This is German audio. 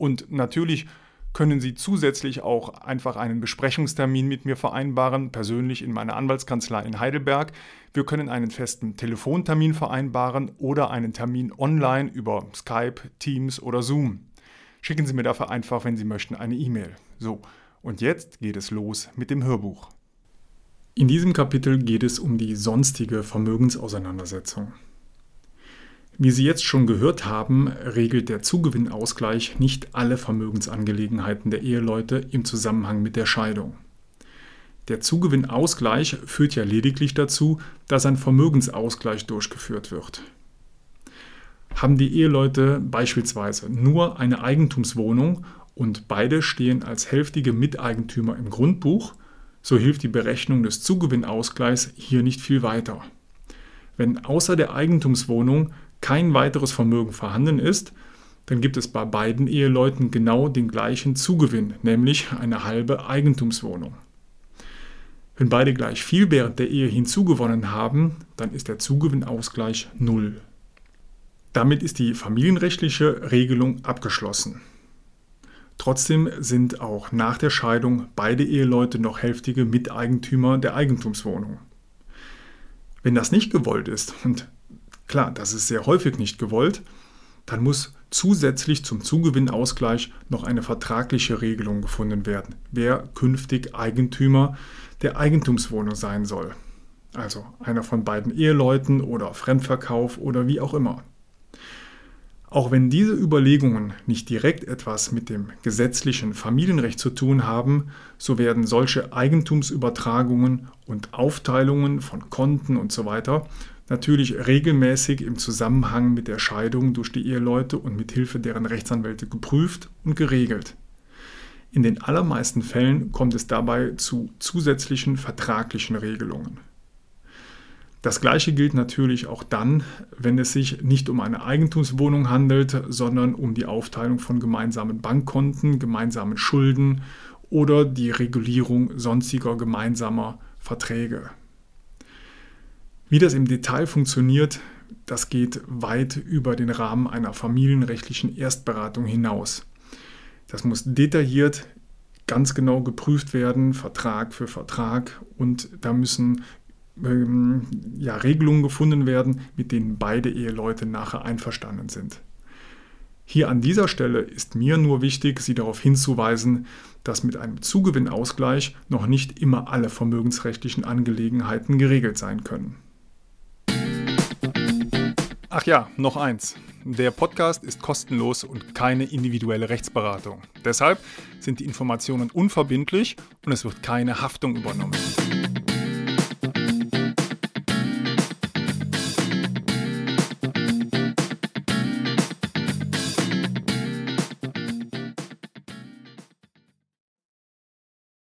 Und natürlich können Sie zusätzlich auch einfach einen Besprechungstermin mit mir vereinbaren, persönlich in meiner Anwaltskanzlei in Heidelberg. Wir können einen festen Telefontermin vereinbaren oder einen Termin online über Skype, Teams oder Zoom. Schicken Sie mir dafür einfach, wenn Sie möchten, eine E-Mail. So, und jetzt geht es los mit dem Hörbuch. In diesem Kapitel geht es um die sonstige Vermögensauseinandersetzung. Wie Sie jetzt schon gehört haben, regelt der Zugewinnausgleich nicht alle Vermögensangelegenheiten der Eheleute im Zusammenhang mit der Scheidung. Der Zugewinnausgleich führt ja lediglich dazu, dass ein Vermögensausgleich durchgeführt wird. Haben die Eheleute beispielsweise nur eine Eigentumswohnung und beide stehen als hälftige Miteigentümer im Grundbuch, so hilft die Berechnung des Zugewinnausgleichs hier nicht viel weiter. Wenn außer der Eigentumswohnung kein weiteres Vermögen vorhanden ist, dann gibt es bei beiden Eheleuten genau den gleichen Zugewinn, nämlich eine halbe Eigentumswohnung. Wenn beide gleich viel während der Ehe hinzugewonnen haben, dann ist der Zugewinnausgleich null. Damit ist die familienrechtliche Regelung abgeschlossen. Trotzdem sind auch nach der Scheidung beide Eheleute noch hälftige Miteigentümer der Eigentumswohnung. Wenn das nicht gewollt ist, und Klar, das ist sehr häufig nicht gewollt. Dann muss zusätzlich zum Zugewinnausgleich noch eine vertragliche Regelung gefunden werden, wer künftig Eigentümer der Eigentumswohnung sein soll. Also einer von beiden Eheleuten oder Fremdverkauf oder wie auch immer. Auch wenn diese Überlegungen nicht direkt etwas mit dem gesetzlichen Familienrecht zu tun haben, so werden solche Eigentumsübertragungen und Aufteilungen von Konten usw. So natürlich regelmäßig im Zusammenhang mit der Scheidung durch die Eheleute und mit Hilfe deren Rechtsanwälte geprüft und geregelt. In den allermeisten Fällen kommt es dabei zu zusätzlichen vertraglichen Regelungen. Das gleiche gilt natürlich auch dann, wenn es sich nicht um eine Eigentumswohnung handelt, sondern um die Aufteilung von gemeinsamen Bankkonten, gemeinsamen Schulden oder die Regulierung sonstiger gemeinsamer Verträge. Wie das im Detail funktioniert, das geht weit über den Rahmen einer familienrechtlichen Erstberatung hinaus. Das muss detailliert, ganz genau geprüft werden, Vertrag für Vertrag und da müssen ähm, ja, Regelungen gefunden werden, mit denen beide Eheleute nachher einverstanden sind. Hier an dieser Stelle ist mir nur wichtig, Sie darauf hinzuweisen, dass mit einem Zugewinnausgleich noch nicht immer alle vermögensrechtlichen Angelegenheiten geregelt sein können. Ach ja, noch eins. Der Podcast ist kostenlos und keine individuelle Rechtsberatung. Deshalb sind die Informationen unverbindlich und es wird keine Haftung übernommen.